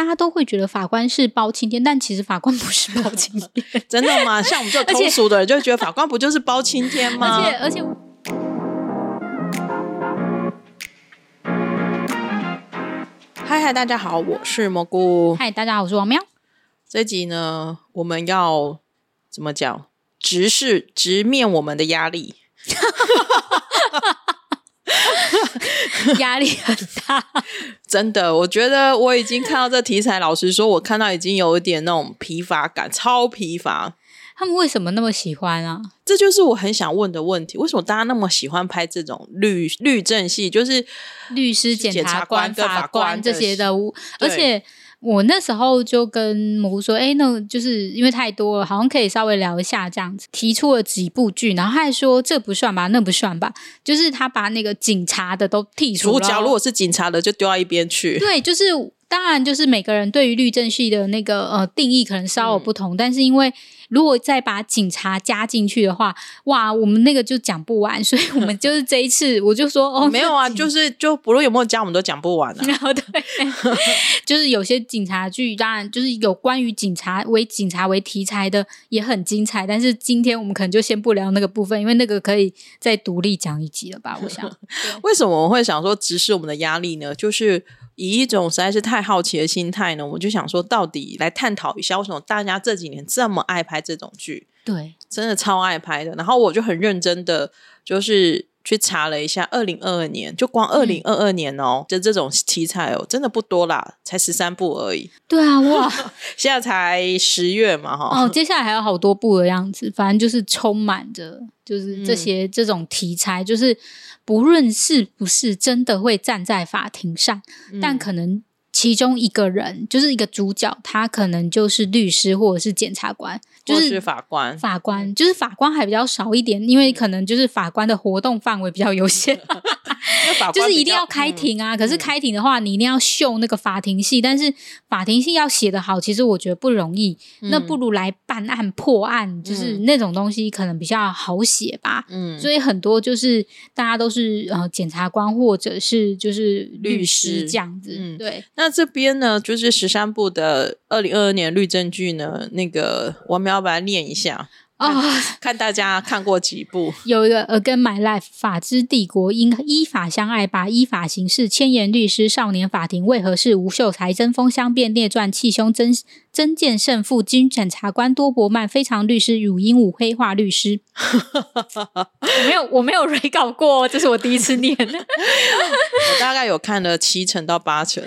大家都会觉得法官是包青天，但其实法官不是包青天，真的吗？像我们这种通俗的人就会觉得法官不就是包青天吗？而且而且。嗨嗨，大家好，我是蘑菇。嗨，大家好，我是王喵。这集呢，我们要怎么讲？直视、直面我们的压力，压力很大。真的，我觉得我已经看到这题材，老实说，我看到已经有一点那种疲乏感，超疲乏。他们为什么那么喜欢啊？这就是我很想问的问题：为什么大家那么喜欢拍这种律律政戏？就是律师、检察官、法官这些的，而且。我那时候就跟蘑菇说：“哎，那就是因为太多了，好像可以稍微聊一下这样子。”提出了几部剧，然后他还说这不算吧，那不算吧，就是他把那个警察的都剔除了。主角如果是警察的，就丢到一边去。对，就是当然，就是每个人对于律政系的那个呃定义可能稍有不同，但是因为如果再把警察加进去的话，哇，我们那个就讲不完，所以我们就是这一次我就说 哦，没有啊，就是就不论有没有加，我们都讲不完啊。然 后对，就是有些警察剧，当然就是有关于警察为警察为题材的也很精彩，但是今天我们可能就先不聊那个部分，因为那个可以再独立讲一集了吧？我想，为什么我会想说直视我们的压力呢？就是以一种实在是太好奇的心态呢，我就想说，到底来探讨一下，为什么大家这几年这么爱拍这种剧？对，真的超爱拍的。然后我就很认真的，就是去查了一下，二零二二年就光二零二二年哦，就这种题材哦，真的不多啦，才十三部而已。对啊，哇，现在才十月嘛，哈。哦，接下来还有好多部的样子，反正就是充满着，就是这些、这种题材，就是不论是不是真的会站在法庭上，但可能其中一个人就是一个主角，他可能就是律师或者是检察官，就是是法官，法官，就是法官还比较少一点，因为可能就是法官的活动范围比较有限。就是一定要开嗯庭啊。可是开庭的话，你一定要秀那个法庭戏，但是法庭戏要写得好，其实我觉得不容易。那嗯不如来办案破案，就是那种东西可能比较好写吧。嗯，所以很多就是大家都是呃检察官或者是就是律律师师这样子，嗯对。那这边呢，就是十三部的二零二二年律政剧呢，那个我们要把它念一下，啊、看大家看过几部。有一个《Again My Life》法之帝国，因依法相爱，把依法行事，千言律师，少年法庭为何是？吴秀才针锋相辩，列传气胸真真见胜负，军检察官多伯曼，非常律师，汝鹦鹉黑化律师。我没有，我没有 re 稿过，这是我第一次念。我大概有看了七成到八成，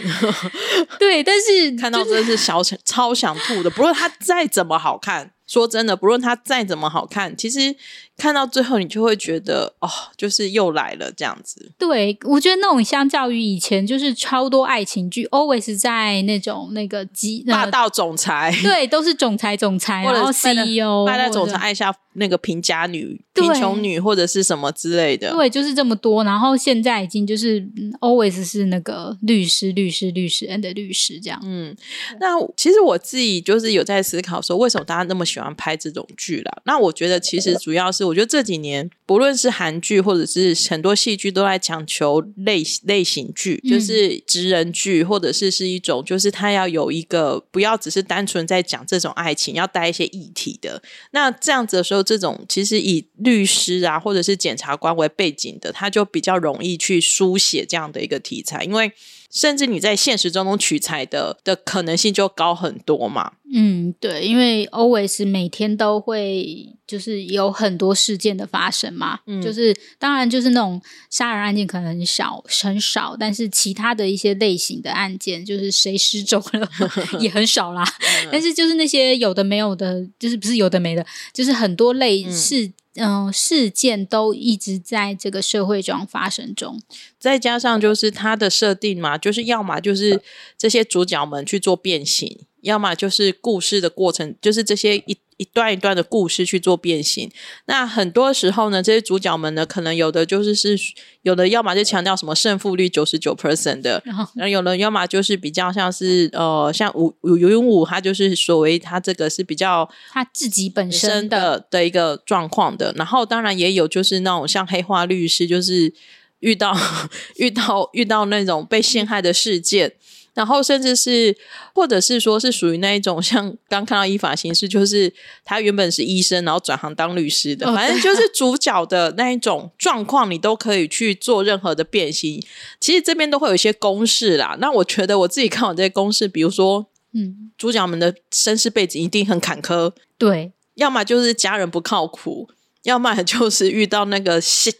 对，但是看到真的是小想超想吐的。不论它再怎么好看，说真的，不论它再怎么好看，其实看到最后你就会觉得哦，就是又来了这样子。对，我觉得那种相较于以前，就是超多爱情剧，always 在那种那个机霸道总裁，对，都是总裁总裁，或然后者 CEO 霸道总裁爱下那个贫家女、贫穷女或者是什么之类的。对，就是这么多。然后现在已经就是、嗯 always 是那个律师、律师、律师 and 律师这样。嗯，那其实我自己就是有在思考说，为什么大家那么喜欢拍这种剧啦？那我觉得其实主要是，我觉得这几年不论是韩剧或者是很多戏剧，都在强求类类型剧，嗯就是职人剧，或者是是一种就是它要有一个不要只是单纯在讲这种爱情，要带一些议题的。那这样子的时候，这种其实以律师啊或者是检察官为背景的，他就比较容易去书写这样的一个题材，因为。甚至你在现实中中取材的的可能性就高很多嘛。嗯，对，因为 always 每天都会就是有很多事件的发生嘛，嗯就是当然就是那种杀人案件可能很少很少，但是其他的一些类型的案件，就是谁失踪了 也很少啦。但是就是那些有的没有的，就是不是有的没的，就是很多类事。嗯、事件都一直在这个社会中发生中。再加上就是它的设定嘛，就是要么就是这些主角们去做变形，要么就是故事的过程，就是这些一一段一段的故事去做变形。那很多时候呢，这些主角们呢，可能有的就是是有的，要么就强调什么胜负率九十九 percent 的，然后有的要么就是比较像是呃，像吴吴游泳舞，他就是所谓他这个是比较他自己本身的的一个状况的。然后当然也有就是那种像黑化律师，就是遇到 遇到遇到那种被陷害的事件。然后甚至是或者是说是属于那一种像刚看到依法形式，就是他原本是医生，然后转行当律师的，哦反正就是主角的那一种状况，你都可以去做任何的变形。其实这边都会有一些公式啦。那我觉得我自己看完这些公式，比如说嗯，主角们的身世背景一定很坎坷，对，要么就是家人不靠谱，要么就是遇到那个相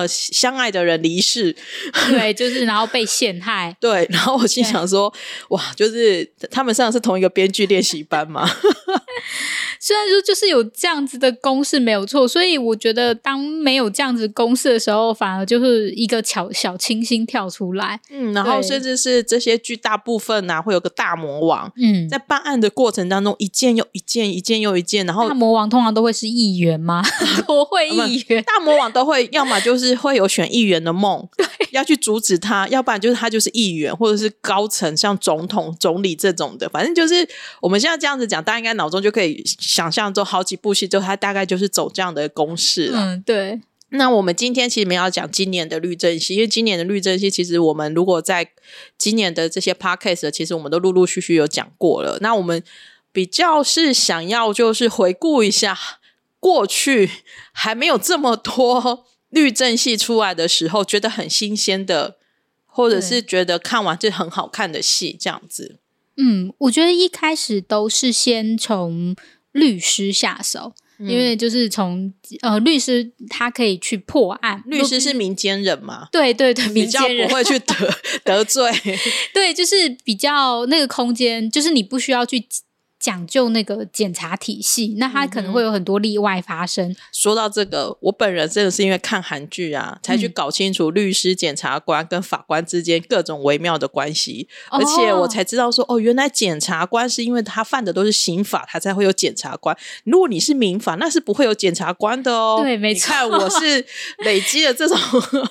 呃相爱的人离世，对，就是然后被陷害，对。然后我心想说，哇，就是他们上的是同一个编剧练习班嘛，虽然说就是有这样子的公式没有错，所以我觉得当没有这样子公式的时候，反而就是一个小小清新跳出来，嗯，然后甚至是这些剧大部分呢、会有个大魔王。嗯，在办案的过程当中，一件又一件，一件又一件，然后大魔王通常都会是议员吗？国会议员，大魔王都会，要么就是会有选议员的梦，要去阻止他；要不然就是他就是议员，或者是高层，像总统、总理这种的。反正就是我们现在这样子讲，大家应该脑中就可以想象，中好几部戏之后，他大概就是走这样的公式了。嗯，对，那我们今天其实没有要讲今年的律政系，因为今年的律政系，其实我们如果在今年的这些 podcast，其实我们都陆陆续续有讲过了。那我们比较是想要就是回顾一下过去还没有这么多律政戏出来的时候，觉得很新鲜的，或者是觉得看完就很好看的戏，这样子。嗯，我觉得一开始都是先从律师下手，嗯因为就是从呃律师他可以去破案，律师是民间人嘛，对对对，比较民间人不会去得得罪。对，就是比较那个空间，就是你不需要去讲究那个检查体系，那它可能会有很多例外发生。说到这个，我本人真的是因为看韩剧啊，才去嗯搞清楚律师、检察官跟法官之间各种微妙的关系，哦而且我才知道说，哦，原来检察官是因为他犯的都是刑法，他才会有检察官。如果你是民法，那是不会有检察官的哦。对没错我是累积了这种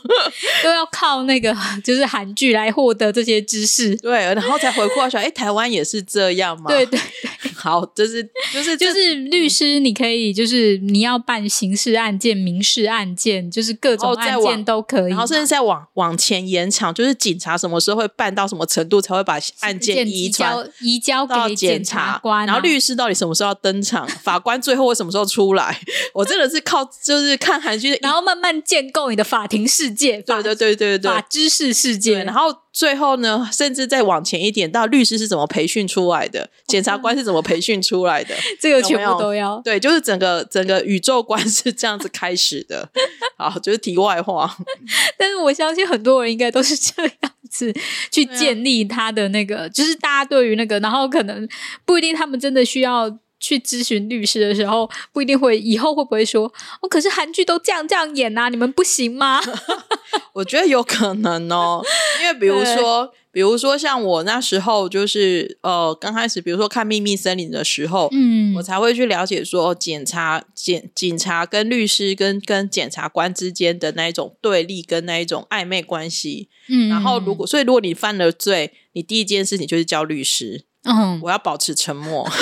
都要靠那个就是韩剧来获得这些知识。对，然后才回过来想，哎，台湾也是这样吗？对对，好，就是就是就是律师，你可以就是你要办刑事案件、民事案件，就是各种案件都可以。然后甚至再往往前延长，就是警察什么时候会办到什么程度，才会把案件移交移交到给检察官啊，然后律师到底什么时候要登场，法官最后会什么时候出来？我真的是靠就是看韩剧，然后慢慢建构你的法庭世界，对对对对对法知识世界。对，然后最后呢，甚至再往前一点，到律师是怎么培训出来的，检察官是怎么培训出来的？这个全部都要。对，就是整个整个宇宙观是这样子开始的。好，就是题外话。但是我相信很多人应该都是这样子去啊建立他的那个，就是大家对于那个，然后可能不一定他们真的需要。去咨询律师的时候，不一定会以后会不会说哦？可是韩剧都这样这样演呐、你们不行吗？我觉得有可能哦，因为比如说，比如说像我那时候就是呃，刚开始比如说看《秘密森林》的时候，嗯我才会去了解说检察检警察跟律师跟跟检察官之间的那一种对立跟那一种暧昧关系。嗯然后如果所以如果你犯了罪，你第一件事情就是叫律师，嗯，我要保持沉默。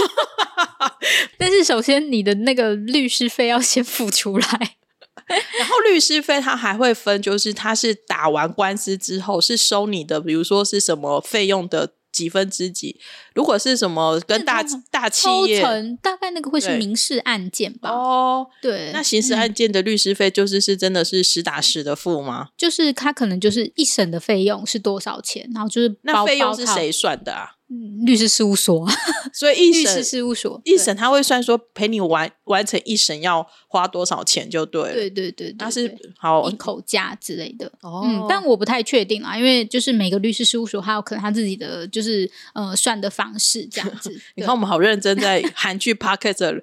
但是首先你的那个律师费要先付出来，然后律师费他还会分，就是他是打完官司之后是收你的，比如说是什么费用的几分之几。如果是什么跟大大企业成大概那个会是民事案件吧？哦，对，那刑事嗯案件的律师费就是是真的是实打实的付吗？就是他可能就是一审的费用是多少钱，然后就是包那费用是谁算的啊？嗯律师事务所，所以一律师审事务所，一审他会算说陪你完完成一审要花多少钱就对了。对对对是好一口价之类的。哦嗯，但我不太确定啊，因为就是每个律师事务所，还有可能他自己的就是呃算的方式这样子。你看我们好认真在 韩剧 p o c k e t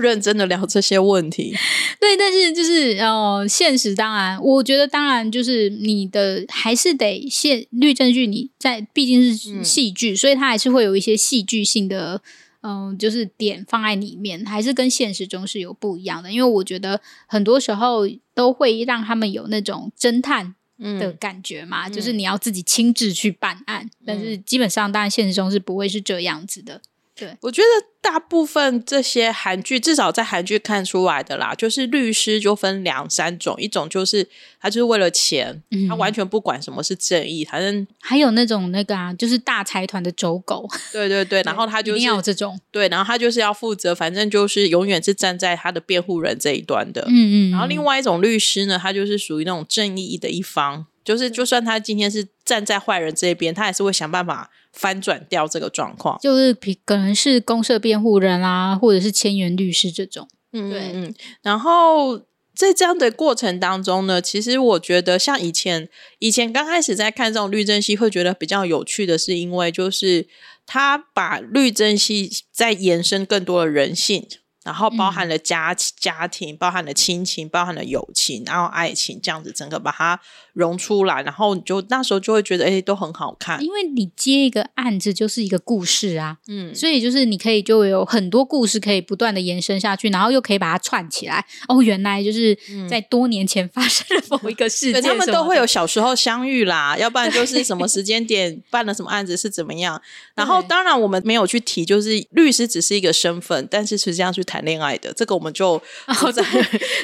认真的聊这些问题。对，但是就是呃，现实当然，我觉得当然就是你的还是得现律政剧，你在毕竟是嗯戏剧，所以它还是会有一些戏剧性的。嗯，就是点放在里面，还是跟现实中是有不一样的。因为我觉得很多时候都会让他们有那种侦探的嗯，感觉嘛，就是你要自己亲自去办案，但嗯是基本上当然现实中是不会是这样子的。对，我觉得大部分这些韩剧，至少在韩剧看出来的啦，就是律师就分两三种，一种就是他就是为了钱，他完全不管什么是正义，反正还有那种那个啊，就是大财团的走狗，对对对，然后他就是要这种，对，然后他就是要负责，反正就是永远是站在他的辩护人这一端的，嗯嗯，然后另外一种律师呢，他就是属于那种正义的一方。就是就算他今天是站在坏人这边，他也是会想办法翻转掉这个状况。就是可能是公社辩护人啦，或者是千元律师这种。嗯，对，嗯。然后在这样的过程当中呢，其实我觉得像以前以前刚开始在看这种律政戏，会觉得比较有趣的是，因为就是他把律政戏在延伸更多的人性。然后包含了家家庭，包含了亲情，包含了友情，然后爱情，这样子整个把它融出来，然后你就那时候就会觉得，哎，都很好看。因为你接一个案子就是一个故事啊，嗯，所以就是你可以就有很多故事可以不断的延伸下去，然后又可以把它串起来。哦，原来就是在多年前发生了某一个事件，他们都会有小时候相遇啦，要不然就是什么时间点办了什么案子是怎么样。然后当然我们没有去提，就是律师只是一个身份，但是实际上去谈。谈恋爱的这个我们就 在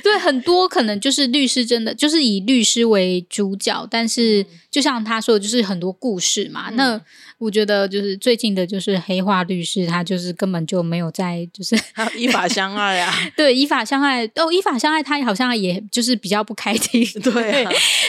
对很多可能就是律师真的就是以律师为主角，但是就像他说，就是很多故事嘛。那我觉得就是最近的就是黑化律师，他就是根本就没有在就是 依法相爱啊。对，依法相爱哦，依法相爱，他好像也就是比较不开庭。对，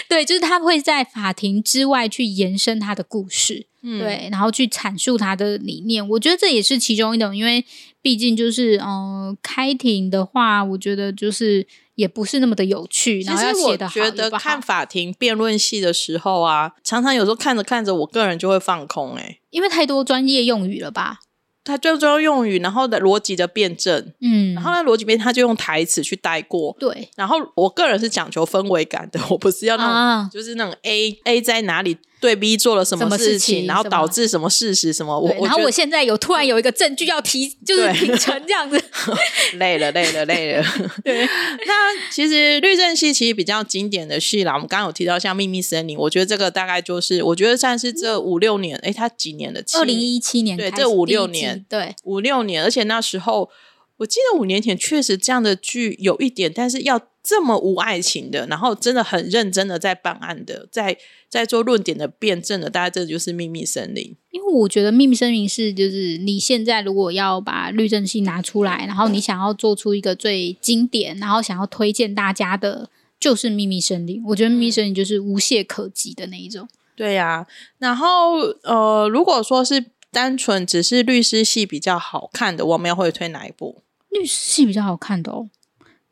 对，就是他会在法庭之外去延伸他的故事。对，然后去阐述他的理念，我觉得这也是其中一种，因为毕竟就是，嗯，开庭的话，我觉得就是也不是那么的有趣。其实我觉得看法庭辩论戏的时候啊，常常有时候看着看着，我个人就会放空，哎，因为太多专业用语了吧。他就专用语，然后的逻辑的辩证，嗯，然后呢逻辑辩他就用台词去带过，对。然后我个人是讲求氛围感的，我不是要那种，就是那种 A A 在哪里对 B 做了什么事情，然后导致什么事实什么。我然后我现在有突然有一个证据要提，就是挺成这样子，累了累了累了。对。那其实律政戏其实比较经典的戏啦，我们刚刚有提到像《秘密森林》，我觉得这个大概就是我觉得算是这五六年，哎，它几年的？二零一七年，对，这五六年。对，五六年，而且那时候我记得五年前确实这样的剧有一点，但是要这么无爱情的，然后真的很认真的在办案的，在在做论点的辩证的，大概这就是《秘密森林》。因为我觉得《秘密森林》是就是你现在如果要把律政戏拿出来，然后你想要做出一个最经典，然后想要推荐大家的，就是《秘密森林》。我觉得《秘密森林》就是无懈可击的那一种。对呀，然后呃，如果说是。单纯只是律师系比较好看的，我们要会推哪一部？律师系比较好看的哦！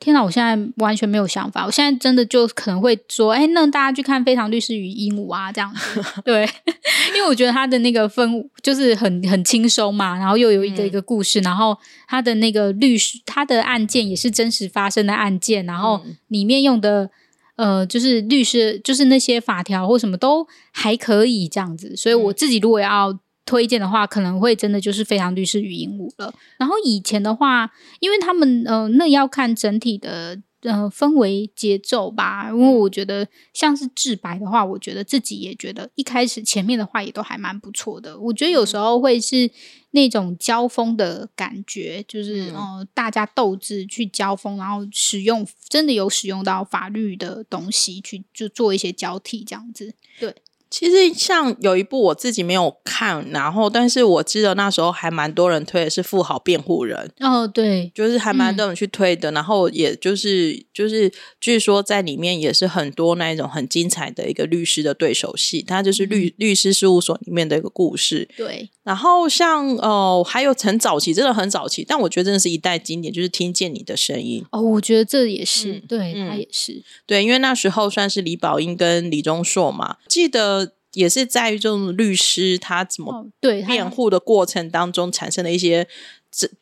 天哪，我现在完全没有想法。我现在真的就可能会说，哎，那大家去看《非常律师与鹦鹉》啊，这样子。对，因为我觉得他的那个分就是很很轻松嘛，然后又有一个一个故事，然后他的那个律师他的案件也是真实发生的案件，然后里面用的呃，就是律师就是那些法条或什么都还可以这样子。所以我自己如果要。推荐的话，可能会真的就是非常律师与鹦鹉了。然后以前的话，因为他们呃，那要看整体的呃氛围节奏吧。因为我觉得像是智白的话，我觉得自己也觉得一开始前面的话也都还蛮不错的。我觉得有时候会是那种交锋的感觉，就是呃大家斗志去交锋，然后使用真的有使用到法律的东西去就做一些交替这样子，对。其实像有一部我自己没有看，然后但是我记得那时候还蛮多人推的是《富豪辩护人》哦，对，就是还蛮多人去推的，然后也就是就是据说在里面也是很多那一种很精彩的一个律师的对手戏，它就是律律师事务所里面的一个故事。对，然后像哦还有很早期，真的很早期，但我觉得真的是一代经典，就是听见你的声音。哦，我觉得这也是对他也是。对，因为那时候算是李宝英跟李钟硕嘛，记得。也是在于这种律师他怎么对辩护的过程当中产生的一些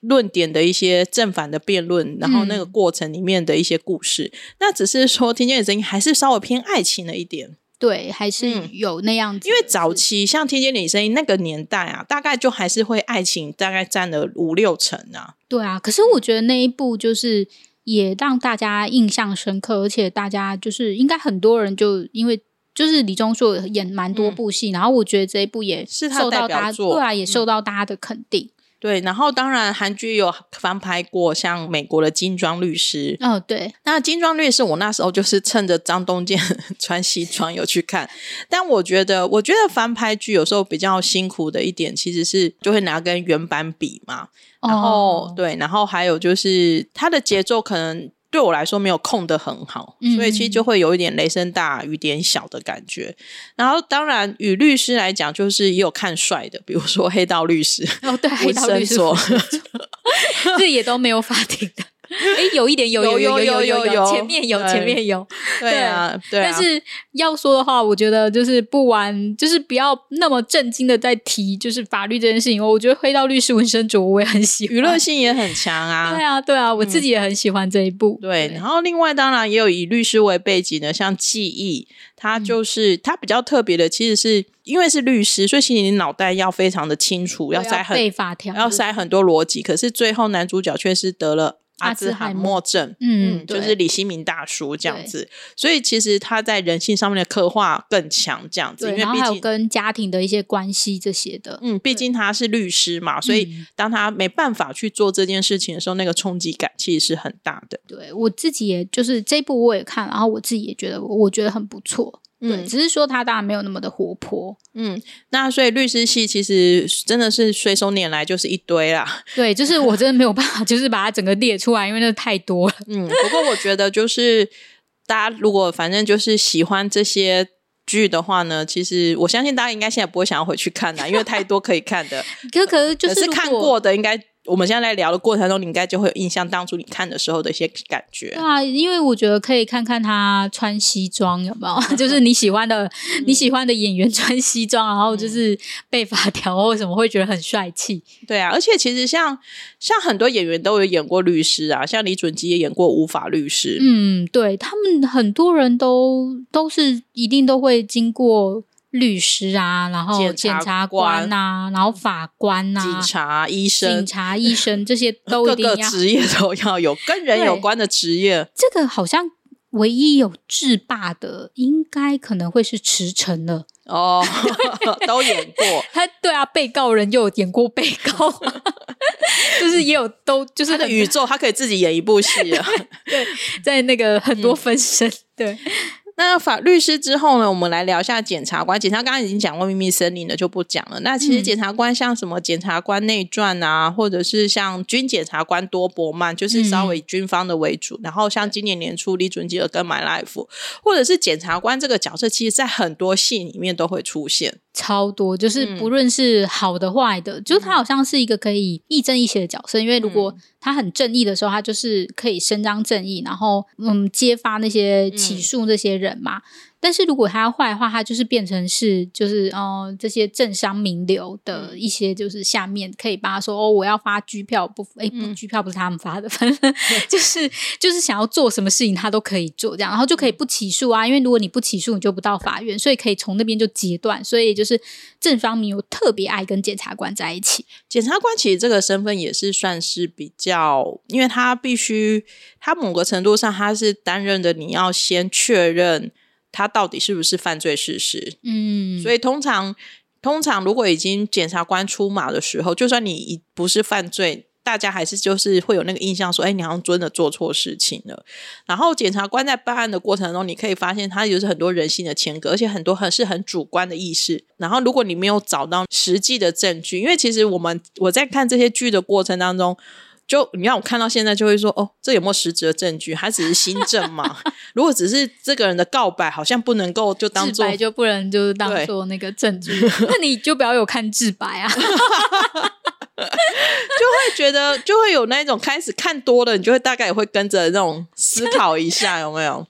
论点的一些正反的辩论，然后那个过程里面的一些故事，那只是说听见你声音还是稍微偏爱情了一点，对，还是有那样子。因为早期像听见你声音那个年代啊，大概就还是会爱情大概占了五六成啊。对啊，可是我觉得那一部就是也让大家印象深刻，而且大家就是应该很多人就因为。就是李钟硕演蛮多部戏，然后我觉得这一部也是受到大家对啊，也受到大家的肯定。对，然后当然韩剧有翻拍过，像美国的金装律师。哦，对，那金装律师，我那时候就是趁着张东健 穿西装有去看，但我觉得，我觉得翻拍剧有时候比较辛苦的一点，其实是就会拿跟原版比嘛。然后、哦对，然后还有就是它的节奏可能对我来说没有控的很好，嗯所以其实就会有一点雷声大雨点小的感觉。然后当然与律师来讲，就是也有看帅的，比如说黑道律师。哦，对，黑道律师所，这也都没有法庭的。哎，有一点有有有有有有有前面有前面有，对啊，对啊，但是要说的话，我觉得就是不玩，就是不要那么震惊的在提就是法律这件事情。我觉得《黑道律师纹身卓》我也很喜欢，娱乐性也很强啊。对啊，对啊，我自己也很喜欢这一部。对，然后另外当然也有以律师为背景的，像记忆，它嗯就是、它比较特别的，其实是因为是律师，所以其实你脑袋要非常的清楚，要塞很背法条，要塞很多逻辑。可是最后男主角却是得了阿兹海默症，嗯对就是李新民大叔这样子。所以其实他在人性上面的刻画更强，这样子，因对，然后还有为毕竟。跟家庭的一些关系这些的。嗯，毕竟他是律师嘛，所以嗯当他没办法去做这件事情的时候，那个冲击感其实是很大的。对我自己也就是这部我也看，然后我自己也觉得我觉得很不错。对，嗯只是说他当然没有那么的活泼。嗯，那所以律师系其实真的是随手拈来就是一堆啦。对，就是我真的没有办法，就是把它整个列出来，因为那太多了。嗯，不过我觉得就是大家如果反正就是喜欢这些剧的话呢，其实我相信大家应该现在不会想要回去看的，因为太多可以看的。可可是就可是看过的，应该我们现在在聊的过程中，你应该就会有印象当初你看的时候的一些感觉对。啊，因为我觉得可以看看他穿西装有没有，就是你喜欢的、嗯你喜欢的演员穿西装，然后就是被法条或什么，会觉得很帅气。对啊，而且其实像像很多演员都有演过律师啊，像李准基也演过无法律师。嗯，对他们很多人都都是一定都会经过律师啊，然后检检察察官啊，然后法官啊、警察、医生警、察、医生这些都各一定要。个职业都要有跟人有对关的职业。这个好像唯一有制霸的，应该可能会是池诚了。哦，都演过。他对啊，被告人又有演过被告，就是也有都就是很他的宇宙，他可以自己演一部戏啊。对在那个很嗯多分身，对，那法律师之后呢，我们来聊一下检察官。检察官刚刚已经讲过秘密森林了，就不讲了。那其实嗯检察官像什么检察官内传啊，或者是像军检察官多伯曼，就是稍微以军方的为主。然后像今年年初李准基尔跟买 life，或者是检察官这个角色，其实在很多戏里面都会出现。超多，就是嗯不论是好的坏的，就是他好像是一个可以亦正亦邪的角色。因为如嗯果他很正义的时候，他就是可以伸张正义，然后嗯揭发那些起诉那些人嘛。但是如果他要坏的话，他就是变成是就是呃这些政商名流的一些就是下面可以帮他说哦我要发拘票不哎不嗯。拘票不是他们发的，反正 就是就是想要做什么事情他都可以做这样，然后就可以不起诉啊，因为如果你不起诉你就不到法院，所以可以从那边就截断，所以就是正方名有特别爱跟检察官在一起，检察官其实这个身份也是算是比较，因为他必须，他某个程度上他是担任的，你要先确认他到底是不是犯罪事实。嗯，所以通常，通常如果已经检察官出马的时候，就算你不是犯罪。大家还是就是会有那个印象说，哎，你好像真的做错事情了。然后检察官在办案的过程中，你可以发现他就是很多人性的牵割，而且很多很是很主观的意识。然后如果你没有找到实际的证据，因为其实我们我在看这些剧的过程当中，就你让我看到现在就会说，哦，这有没有实质的证据？还只是新证嘛？如果只是这个人的告白，好像不能够就当做自白就不能就是当做那个证据，那你就不要有看自白啊。会觉得就会有那种开始看多了，你就会大概也会跟着那种思考一下，有没有？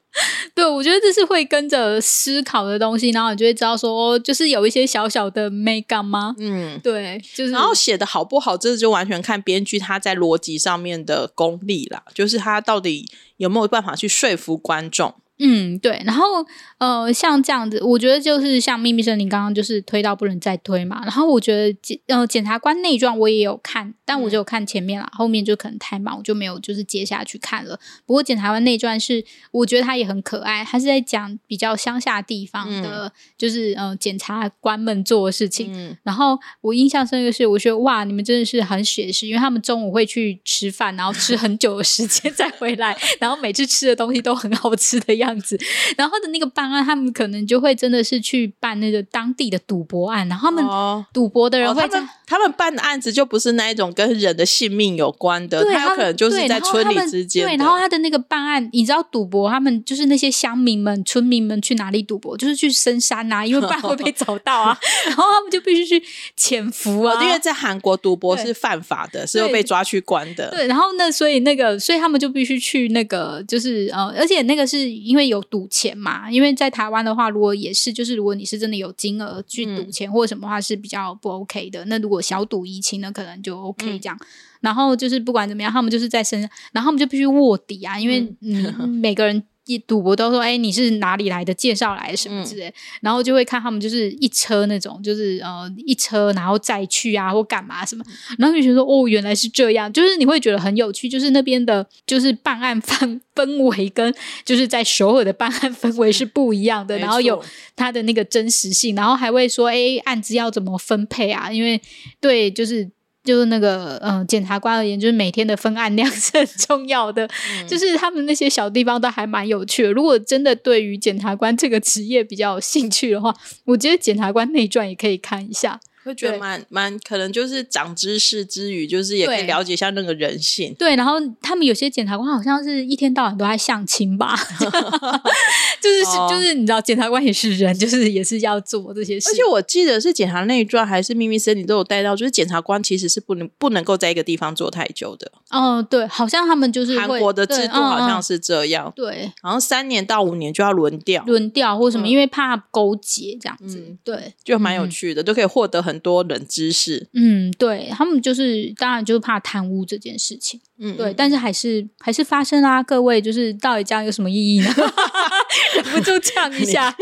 对，我觉得这是会跟着思考的东西，然后你就会知道说，哦就是有一些小小的美感吗？嗯。对，就是然后写的好不好，这就完全看编剧他在逻辑上面的功力啦，就是他到底有没有办法去说服观众。嗯，对。然后呃，像这样子，我觉得就是像秘密森林刚刚就是推到不能再推嘛。然后我觉得检呃检察官内传我也有看，但我就看前面了，后面就可能太忙，我就没有就是接下去看了。不过检察官内传是我觉得他也很可爱，他是在讲比较乡下地方的，就是呃检察官们做的事情。然后我印象深刻是，我觉得哇，你们真的是很写实，因为他们中午会去吃饭，然后吃很久的时间 再回来，然后每次吃的东西都很好吃的样子。然后的那个办案，他们可能就会真的是去办那个当地的赌博案，然后他们赌博的人会在他们办的案子就不是那一种跟人的性命有关的，他有可能就是在村里之间。对，然后他的那个办案，你知道赌博，他们就是那些乡民们、村民们去哪里赌博，就是去深山呐，因为不然会被找到啊。然后他们就必须去潜伏啊，因为在韩国赌博是犯法的，是会被抓去关的。对，然后那所以那个，所以他们就必须去那个，就是呃，而且那个是因为有赌钱嘛，因为在台湾的话，如果也是，就是如果你是真的有金额去赌钱或者什么话是比较不 OK 的。那如果小赌怡情呢，可能就 OK 这样。然后就是不管怎么样，他们就是在身上，然后他们就必须卧底啊，因为你，每个人。一赌博都说，哎，你是哪里来的？介绍来什么之类，然后就会看他们就是一车那种，就是呃一车，然后再去啊或干嘛什么，然后就觉得说，哦，原来是这样，就是你会觉得很有趣，就是那边的，就是办案氛氛围跟就是在首尔的办案氛围是不一样的，然后有它的那个真实性，然后还会说，哎，案子要怎么分配啊？因为对，就是。就是那个，嗯，检察官而言，就是每天的分案量 是很重要的。就是他们那些小地方都还蛮有趣的。如果真的对于检察官这个职业比较有兴趣的话，我觉得《检察官内传》也可以看一下。会觉得蛮蛮可能就是长知识之余，就是也可以了解一下那个人性。对，然后他们有些检察官好像是一天到晚都在相亲吧，就是就是你知道，检察官也是人，就是也是要做这些事。而且我记得是检察内传还是秘密森林都有带到，就是检察官其实是不能不能够在一个地方做太久的。哦，对，好像他们就是韩国的制度好像是这样。对，好像三年到五年就要轮调，轮调或什么，因为怕勾结这样子。对，就蛮有趣的，都可以获得很多冷知识。嗯，对他们就是当然就是怕贪污这件事情。嗯，对，但是还是还是发生啦。各位就是到底这样有什么意义呢？忍不住呛一下。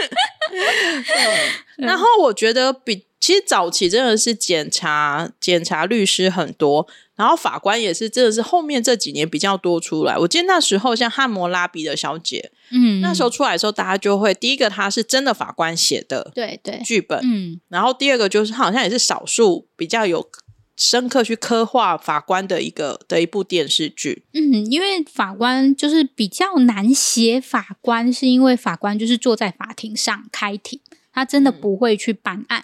然后我觉得比其实早期真的是检察检察律师很多。然后法官也是，真的是后面这几年比较多出来。我记得那时候像汉谟拉比的小姐，嗯，那时候出来的时候，大家就会第一个，他是真的法官写的，对对，剧本，嗯，然后第二个就是好像也是少数比较有深刻去刻画法官的一个的一部电视剧。嗯，因为法官就是比较难写法官，是因为法官就是坐在法庭上开庭，他真的不会去办案。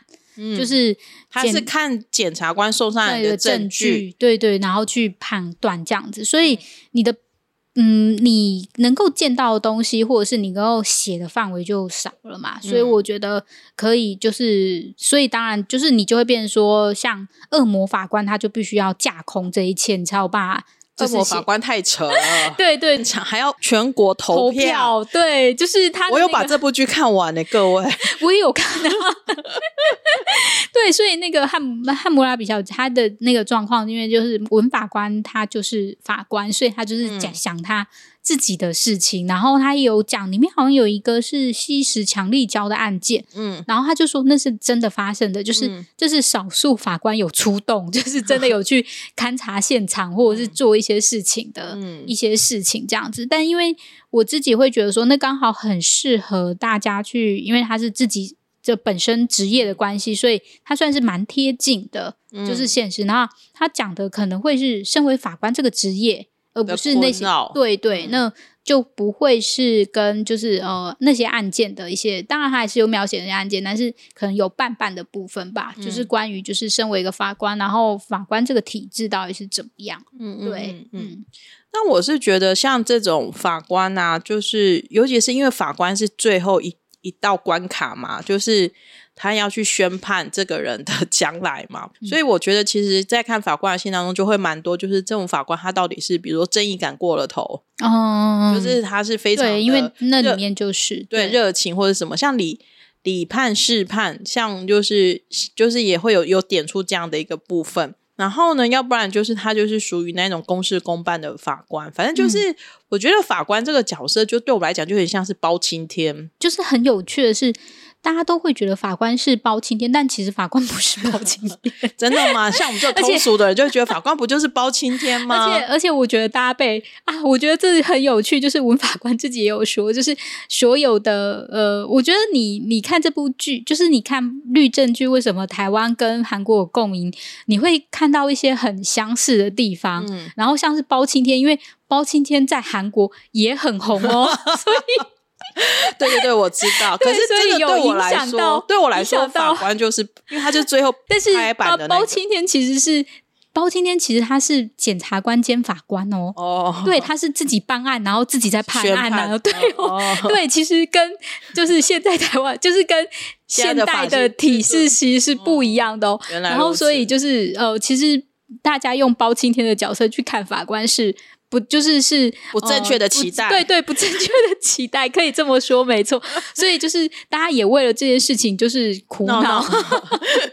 就是他是看检察官送上来的证据，对对，然后去判断这样子。所以你的嗯，你能够见到的东西，或者是你能够写的范围就少了嘛。所以我觉得可以，就是所以当然就是你就会变成说，像恶魔法官，他就必须要架空这一切，你才有办法。恶魔法官太扯了，对 对，还要全国投票，对，就是他。我有把这部剧看完呢，各位，我也有看。对，所以那个汉汉姆拉比较他的那个状况，因为就是文法官他就是法官，所以他就是讲想他。自己的事情，然后他有讲，里面好像有一个是吸食强力胶的案件，嗯，然后他就说那是真的发生的，就是就是少数法官有出动，就是真的有去勘察现场或者是做一些事情的一些事情这样子。但因为我自己会觉得说，那刚好很适合大家去，因为他是自己这本身职业的关系，所以他算是蛮贴近的，就是现实。然后他讲的可能会是身为法官这个职业。而不是那些对对，那就不会是跟就是呃那些案件的一些，当然他还是有描写那些案件，但是可能有半半的部分吧，就是关于就是身为一个法官，然后法官这个体制到底是怎么样？嗯，对，嗯。那我是觉得像这种法官啊，就是尤其是因为法官是最后一一道关卡嘛，就是。他要去宣判这个人的 将来嘛，所以我觉得其实，在看法官的信当中，就会蛮多，就是这种法官他到底是，比如说正义感过了头，哦，就是他是非常对，因为那里面就是对。热情或者什么，像李理判事判，像就是就是也会有有点出这样的一个部分。然后呢，要不然就是他就是属于那种公事公办的法官，反正就是我觉得法官这个角色，就对我来讲就很像是包青天。就是很有趣的是，大家都会觉得法官是包青天，但其实法官不是包青天。真的吗？像我们这种 通俗的人就会觉得法官不就是包青天吗？而 且而且，我觉得大家被啊，我觉得这很有趣。就是文法官自己也有说，就是所有的呃，我觉得你你看这部剧，就是你看律政剧，为什么台湾跟韩国有共鸣？你会看到一些很相似的地方。嗯然后像是包青天，因为包青天在韩国也很红哦，所以 对对对，我知道。可是这个所以有对我来说，对我来说，法官就是 因为他就是最后但是拍板的那个包包青天其实是包青天，其实他是检察官兼法官哦。哦，对，他是自己办案，然后自己在判宣案啊。对哦，哦对，其实跟就是现在台湾，就是跟现代的体制其实是不一样的哦。原来然后所以就是呃，其实大家用包青天的角色去看法官是。不就是是不正确的期待对对，不正确的期待，可以这么说，没错。所以就是大家也为了这件事情就是苦闹恼，闹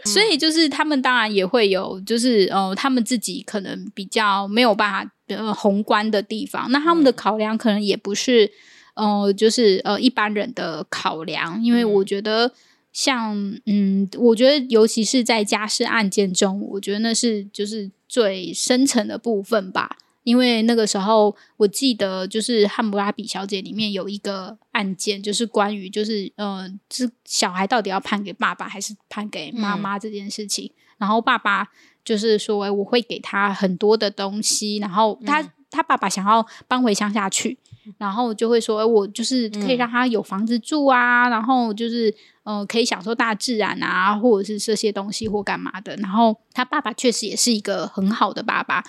所以就是他们当然也会有，就是呃，他们自己可能比较没有办法呃宏观的地方，那他们的嗯考量可能也不是呃，就是呃一般人的考量，因为嗯我觉得像嗯，我觉得尤其是在家事案件中，我觉得那是就是最深层的部分吧。因为那个时候，我记得就是《汉谟拉比小姐》里面有一个案件，就是关于就是呃，这小孩到底要判给爸爸还是判给妈妈这件事情。然后爸爸就是说，哎我会给他很多的东西，然后他、嗯他爸爸想要搬回乡下去，然后就会说，哎我就是可以让他有房子住啊，然后就是呃可以享受大自然啊，或者是这些东西或干嘛的。然后他爸爸确实也是一个很好的爸爸。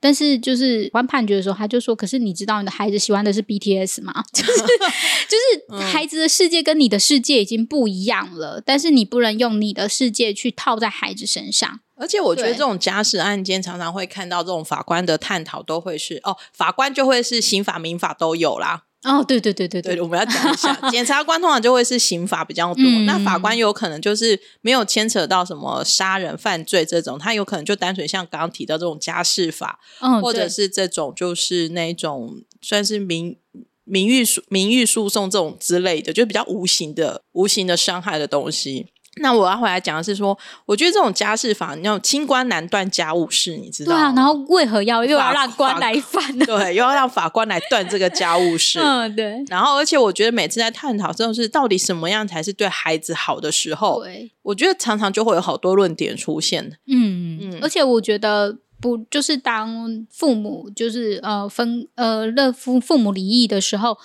但是就是关判决的时候，他就说：“可是你知道你的孩子喜欢的是 BTS 吗？就是就是孩子的世界跟你的世界已经不一样了，但是你不能用你的世界去套在孩子身上。而且我觉得这种家事案件常常会看到这种法官的探讨，都会是哦，法官就会是刑法、民法都有啦。”哦，对对对对对，我们要讲一下，检察官通常就会是刑法比较多，嗯那法官有可能就是没有牵扯到什么杀人犯罪这种，他有可能就单纯像刚刚提到这种家事法，嗯，或者是这种就是那种算是民名誉诉名誉诉讼这种之类的，就比较无形的无形的伤害的东西。那我要回来讲的是说，我觉得这种家事法，你要清官难断家务事，你知道吗？对啊，然后为何要又要法让官法来犯呢？对，又要让法官来断这个家务事。嗯，对然后，而且我觉得每次在探讨这种事，到底什么样才是对孩子好的时候，对，我觉得常常就会有好多论点出现。嗯，嗯而且我觉得。不，就是当父母就是呃分呃乐父父母离异的时候，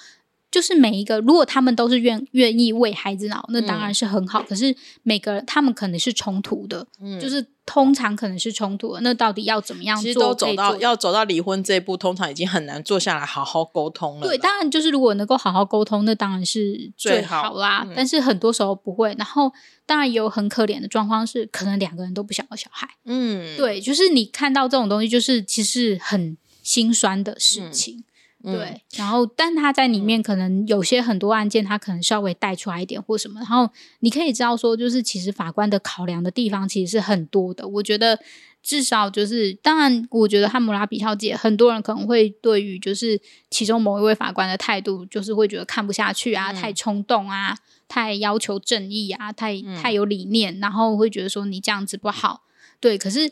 就是每一个如果他们都是愿愿意为孩子脑，那当然是很好。可是每个他们可能是冲突的，嗯就是通常可能是冲突的。那到底要怎么样其实做？都走到做要走到离婚这一步，通常已经很难坐下来好好沟通了。对，当然就是如果能够好好沟通，那当然是最最好好啦。嗯但是很多时候不会。然后当然也有很可怜的状况是，可能两个人都不想要小孩。嗯，对，就是你看到这种东西，就是其实很心酸的事情。嗯对，然后但他在里面可能有些很多案件，他可能稍微带出来一点或什么，然后你可以知道说，就是其实法官的考量的地方其实是很多的。我觉得至少就是，当然，我觉得汉姆拉比小姐，很多人可能会对于就是其中某一位法官的态度，就是会觉得看不下去啊，嗯太冲动啊，太要求正义啊，太嗯太有理念，然后会觉得说你这样子不好。对，可是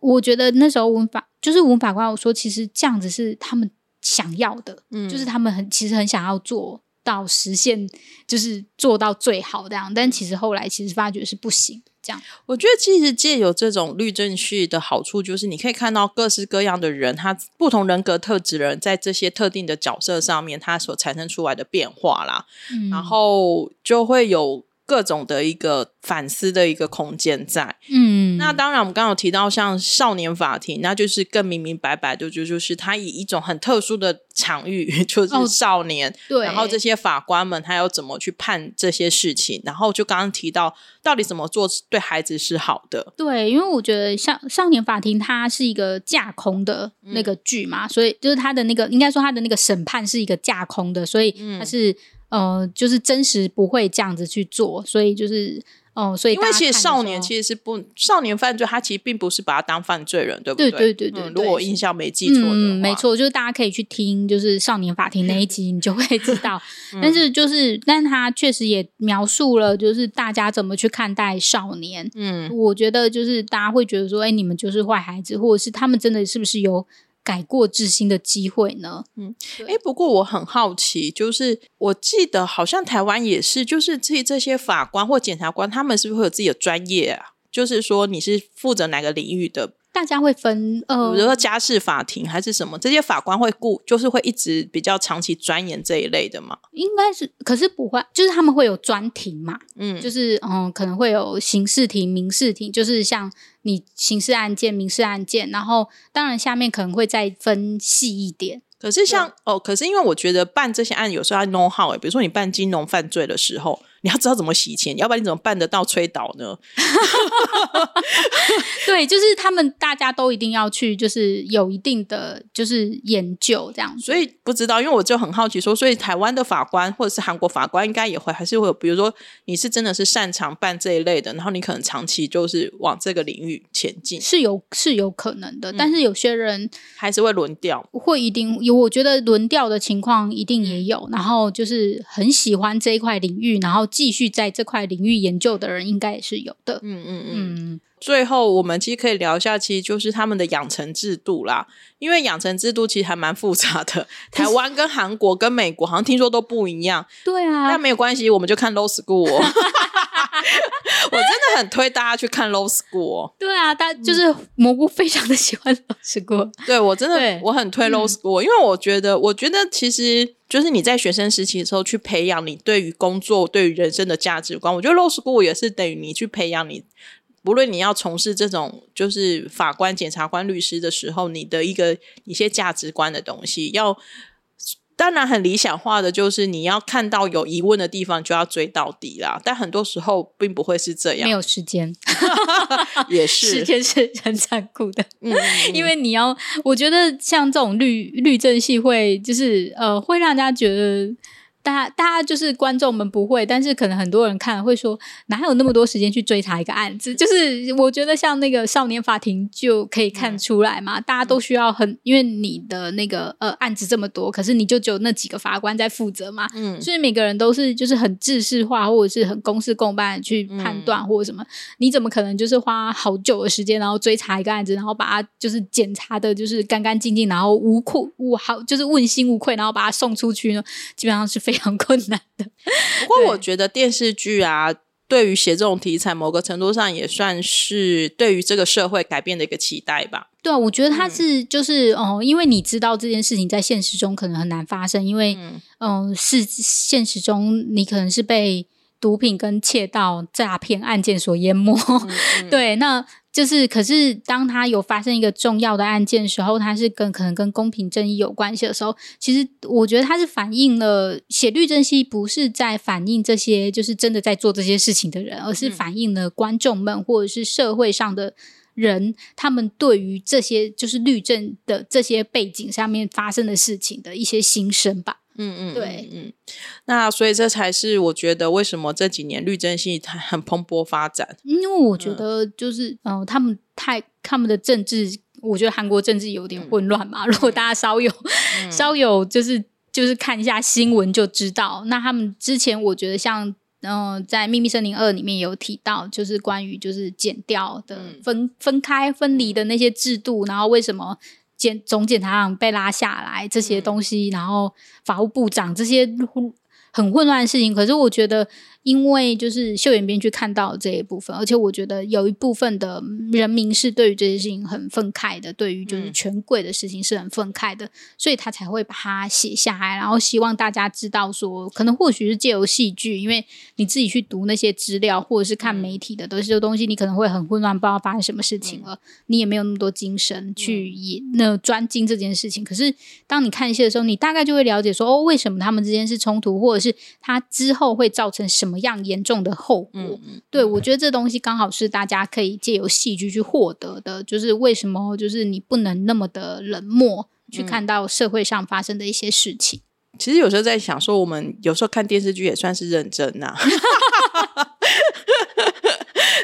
我觉得那时候文法就是文法官，我说其实这样子是他们想要的，嗯。就是他们很其实很想要做到实现，就是做到最好这样，但其实后来其实发觉是不行这样。我觉得其实借有这种律政序的好处，就是你可以看到各式各样的人，他不同人格特质的人在这些特定的角色上面，他所产生出来的变化啦，嗯，然后就会有各种的一个反思的一个空间在。嗯，那当然，我们刚刚有提到像少年法庭，那就是更明明白白的，就就是他以一种很特殊的场域，就是哦少年，对，然后这些法官们他要怎么去判这些事情，然后就刚刚提到到底怎么做对孩子是好的，对，因为我觉得像少年法庭，它是一个架空的那个剧嘛，所以就是他的那个应该说他的那个审判是一个架空的，所以它是、呃就是真实不会这样子去做，所以就是。哦，所以因为其实少年其实是不少年犯罪，他其实并不是把他当犯罪人，对不对对对对对嗯如果我印象没记错的话，嗯，没错，就是大家可以去听，就是少年法庭那一集，你就会知道。但是就是，但他确实也描述了，就是大家怎么去看待少年。嗯，我觉得就是大家会觉得说，哎，你们就是坏孩子，或者是他们真的是不是有改过自新的机会呢？嗯哎，不过我很好奇，就是我记得好像台湾也是，就是这这些法官或检察官，他们是不是会有自己的专业啊？就是说你是负责哪个领域的，大家会分呃比如说家事法庭还是什么？这些法官会顾，就是会一直比较长期钻研这一类的嘛？应该是，可是不会，就是他们会有专庭嘛，嗯，就是嗯，可能会有刑事庭、民事庭，就是像你刑事案件、民事案件，然后当然下面可能会再分细一点。可是像哦，可是因为我觉得办这些案有时候要 know how，、欸、比如说你办金融犯罪的时候，你要知道怎么洗钱，要不然你怎么办得到催倒呢？对，就是他们大家都一定要去，就是有一定的就是研究这样子。所以不知道，因为我就很好奇说，所以台湾的法官或者是韩国法官应该也会，还是会有，比如说你是真的是擅长办这一类的，然后你可能长期就是往这个领域前进，是有是有可能的，但是有些人还是会轮调。会一定有，我觉得轮调的情况一定也有。然后就是很喜欢这一块领域，然后继续在这块领域研究的人，应该也是有的。嗯嗯嗯。嗯，最后，我们其实可以聊一下，其实就是他们的养成制度啦。因为养成制度其实还蛮复杂的，台湾跟韩国跟美国好像听说都不一样。对啊但，没有关系，我们就看 Low School 哦。我真的很推大家去看 Low School 哦。对啊，但就是蘑菇非常的喜欢《Low School。对我真的我很推嗯 Low School，、因为我觉得，我觉得其实就是你在学生时期的时候去培养你对于工作、对于人生的价值观。我觉得 Low School 也是等于你去培养你，不论你要从事这种就是法官、检察官、律师的时候，你的一个一些价值观的东西要。当然，很理想化的就是你要看到有疑问的地方就要追到底啦，但很多时候并不会是这样，没有时间，也是时是，间是很残酷的。嗯，嗯因为你要，我觉得像这种律律政系会，就是呃，会让大家觉得。大家，大家就是观众们不会，但是可能很多人看了会说，哪有那么多时间去追查一个案子？就是我觉得像那个少年法庭就可以看出来嘛，大家都需要很，因为你的那个呃案子这么多，可是你就只有那几个法官在负责嘛，嗯。所以每个人都是就是很制式化或者是很公事公办去判断或者什么，你怎么可能就是花好久的时间，然后追查一个案子，然后把它就是检查的就是干干净净，然后无愧无好就是问心无愧，然后把它送出去呢？基本上是非常困难的。不过我觉得电视剧啊，对于写这种题材，某个程度上也算是对于这个社会改变的一个期待吧。对啊，我觉得它是就是哦、因为你知道这件事情在现实中可能很难发生，因为嗯嗯、是现实中你可能是被毒品跟窃盗诈骗案件所淹没。嗯 对，那就是可是当他有发生一个重要的案件的时候，他是跟可能跟公平正义有关系的时候，其实我觉得他是反映了写律政系不是在反映这些就是真的在做这些事情的人，而是反映了观众们或者是社会上的。人他们对于这些就是律政的这些背景下面发生的事情的一些心声吧。嗯嗯，对嗯嗯。那所以这才是我觉得为什么这几年律政系它很蓬勃发展。因为我觉得就是嗯、呃他们太他们的政治，我觉得韩国政治有点混乱嘛。如果大家稍有、稍有就是就是看一下新闻就知道，那他们之前我觉得像。嗯、在《秘密森林二》里面有提到，就是关于就是剪掉的分、分开分离的那些制度，然后为什么检总检察长被拉下来这些东西，然后法务部长这些很混乱的事情。可是我觉得，因为就是秀妍编剧看到这一部分，而且我觉得有一部分的人民是对于这些事情很愤慨的，对于就是权贵的事情是很愤慨的，所以他才会把它写下来，然后希望大家知道说，可能或许是借由戏剧，因为你自己去读那些资料，或者是看媒体的都是这些东西，你可能会很混乱，不知道发生什么事情了，你也没有那么多精神去演那专精这件事情。可是当你看戏的时候，你大概就会了解说，哦，为什么他们之间是冲突，或者是他之后会造成什么样严重的后果。对我觉得这东西刚好是大家可以借由戏剧去获得的，就是为什么就是你不能那么的冷漠去看到社会上发生的一些事情。其实有时候在想说，我们有时候看电视剧也算是认真呐、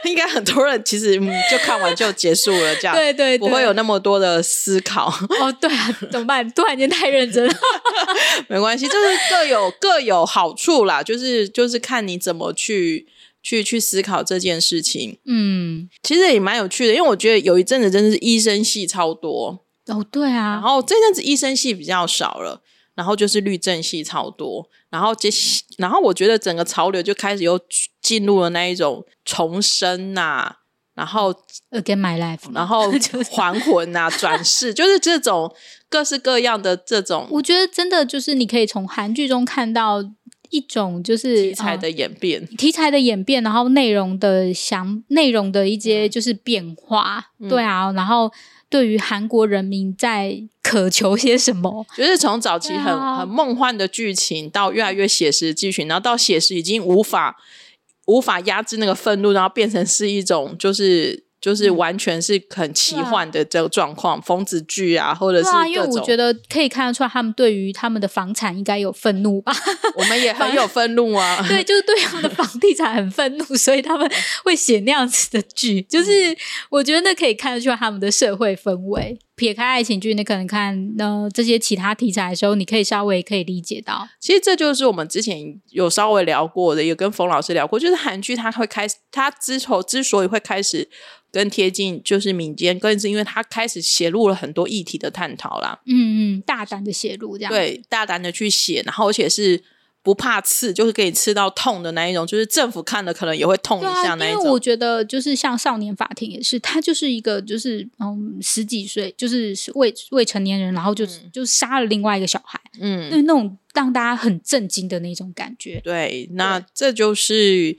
应该很多人其实、嗯、就看完就结束了，这样 对对对不会有那么多的思考。哦，对啊，怎么办？突然间太认真了。没关系，就是各有 各有好处啦，就是就是看你怎么去去去思考这件事情。嗯，其实也蛮有趣的，因为我觉得有一阵子真的是医生系超多，哦，对啊然啊，后这阵子医生系比较少了，然后就是律政系超多，然后接然后我觉得整个潮流就开始又进入了那一种重生呐、然后 Again My Life，然后 就是还魂呐、转世，就是这种各式各样的这种我觉得真的就是你可以从韩剧中看到一种就是呃题材的演变。题材的演变，然后内容的想内容的一些就是变化，嗯。对啊，然后对于韩国人民在渴求些什么，就是从早期很、啊。很梦幻的剧情，到越来越写实的剧情，然后到写实已经无法无法压制那个愤怒，然后变成是一种就是就是嗯完全是很奇幻的这个状况，疯子剧啊，或者是对啊，因为，我觉得可以看得出来，他们对于他们的房产应该有愤怒吧？我们也 很有愤怒啊。对，就是对他们的房地产很愤怒，所以他们会写那样子的剧。就是我觉得那可以看得出来他们的社会氛围。撇开爱情剧，你可能看呃这些其他题材的时候，你可以稍微可以理解到，其实这就是我们之前有稍微聊过的，也跟冯老师聊过，就是韩剧它会开始，它之后之所以会开始更贴近就是民间，更是因为它开始写入了很多议题的探讨啦。嗯嗯，大胆的写入这样。对，大胆的去写，然后而且是不怕刺，就是给你刺到痛的那一种，就是政府看了可能也会痛一下那一因为我。觉得就是像少年法庭也是，他就是一个就是嗯十几岁，就是未未成年人，然后就、就杀了另外一个小孩，嗯，那那种让大家很震惊的那种感觉。对，那这就是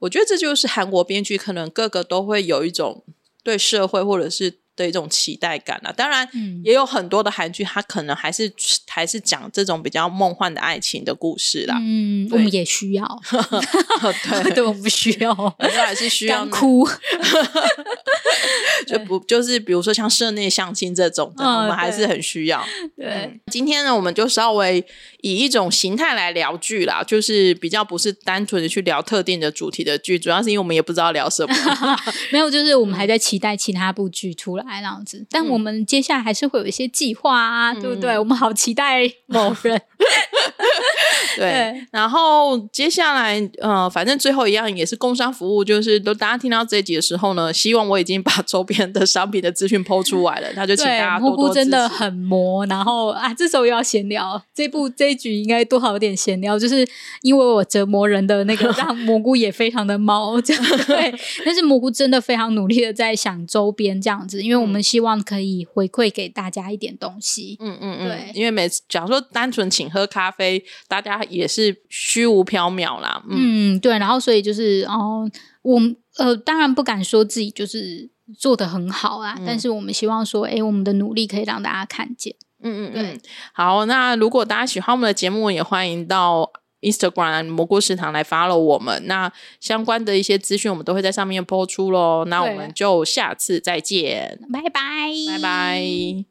我觉得这就是韩国编剧可能个个都会有一种对社会或者是的一种期待感啊。当然，嗯。也有很多的韩剧，它可能还是还是讲这种比较梦幻的爱情的故事啦。嗯，我们也需要，对，对，我们需要，我们还是需要哭，就不就是比如说像室内相亲这种的，嗯我们还是很需要。对，嗯今天呢，我们就稍微以一种形态来聊剧啦，就是比较不是单纯的去聊特定的主题的剧，主要是因为我们也不知道聊什么。没有，就是我们还在期待其他部剧出来那样子，但我们接下来还是会有一些计划啊，对不对？我们好期待某人，对，对。然后接下来呃，反正最后一样也是工商服务，就是都大家听到这一集的时候呢，希望我已经把周边的商品的资讯抛出来了，那就请大，家蘑菇多多真的很魔，然后啊，这时候又要闲聊，这部这一局应该多少有点闲聊，就是因为我折磨人的那个，让蘑菇也非常的猫，这样。对。但是蘑菇真的非常努力的在想周边这样子，因为我们希望可以回馈给大家一点东西。嗯嗯嗯，对。因为每次假如说单纯请喝咖啡，大家也是虚无缥缈啦。嗯，嗯，对，然后所以就是哦，我们呃，当然不敢说自己就是做的很好啊，但是我们希望说，哎，我们的努力可以让大家看见。嗯嗯嗯，好，那如果大家喜欢我们的节目，也欢迎到 Instagram 蘑菇食堂来 follow 我们。那相关的一些资讯，我们都会在上面播出喽。那我对们就下次再见，拜拜，拜拜。